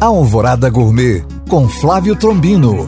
Alvorada Gourmet com Flávio Trombino.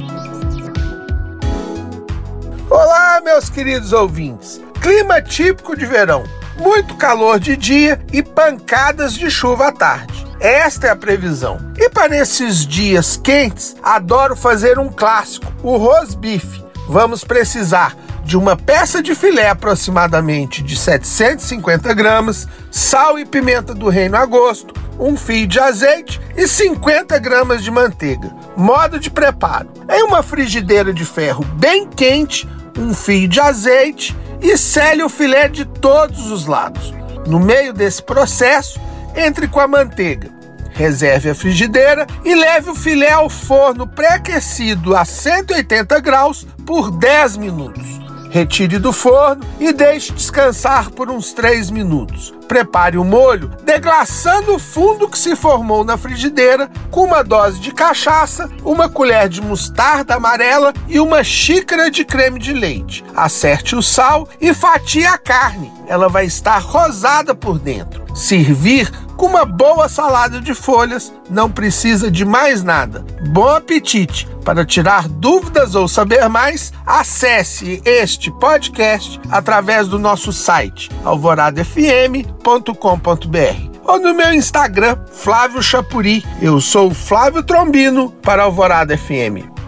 Olá, meus queridos ouvintes. Clima típico de verão. Muito calor de dia e pancadas de chuva à tarde. Esta é a previsão. E para esses dias quentes, adoro fazer um clássico, o rosbife. Vamos precisar de uma peça de filé aproximadamente de 750 gramas, sal e pimenta do reino a gosto, um fio de azeite e 50 gramas de manteiga. Modo de preparo: em uma frigideira de ferro bem quente, um fio de azeite e sele o filé de todos os lados. No meio desse processo, entre com a manteiga. Reserve a frigideira e leve o filé ao forno pré-aquecido a 180 graus por 10 minutos. Retire do forno e deixe descansar por uns 3 minutos. Prepare o molho deglaçando o fundo que se formou na frigideira com uma dose de cachaça, uma colher de mostarda amarela e uma xícara de creme de leite. Acerte o sal e fatie a carne. Ela vai estar rosada por dentro. Servir com uma boa salada de folhas, não precisa de mais nada. Bom apetite! Para tirar dúvidas ou saber mais, acesse este podcast através do nosso site alvoradafm.com.br ou no meu Instagram, Flávio Chapuri. Eu sou Flávio Trombino para Alvorada FM.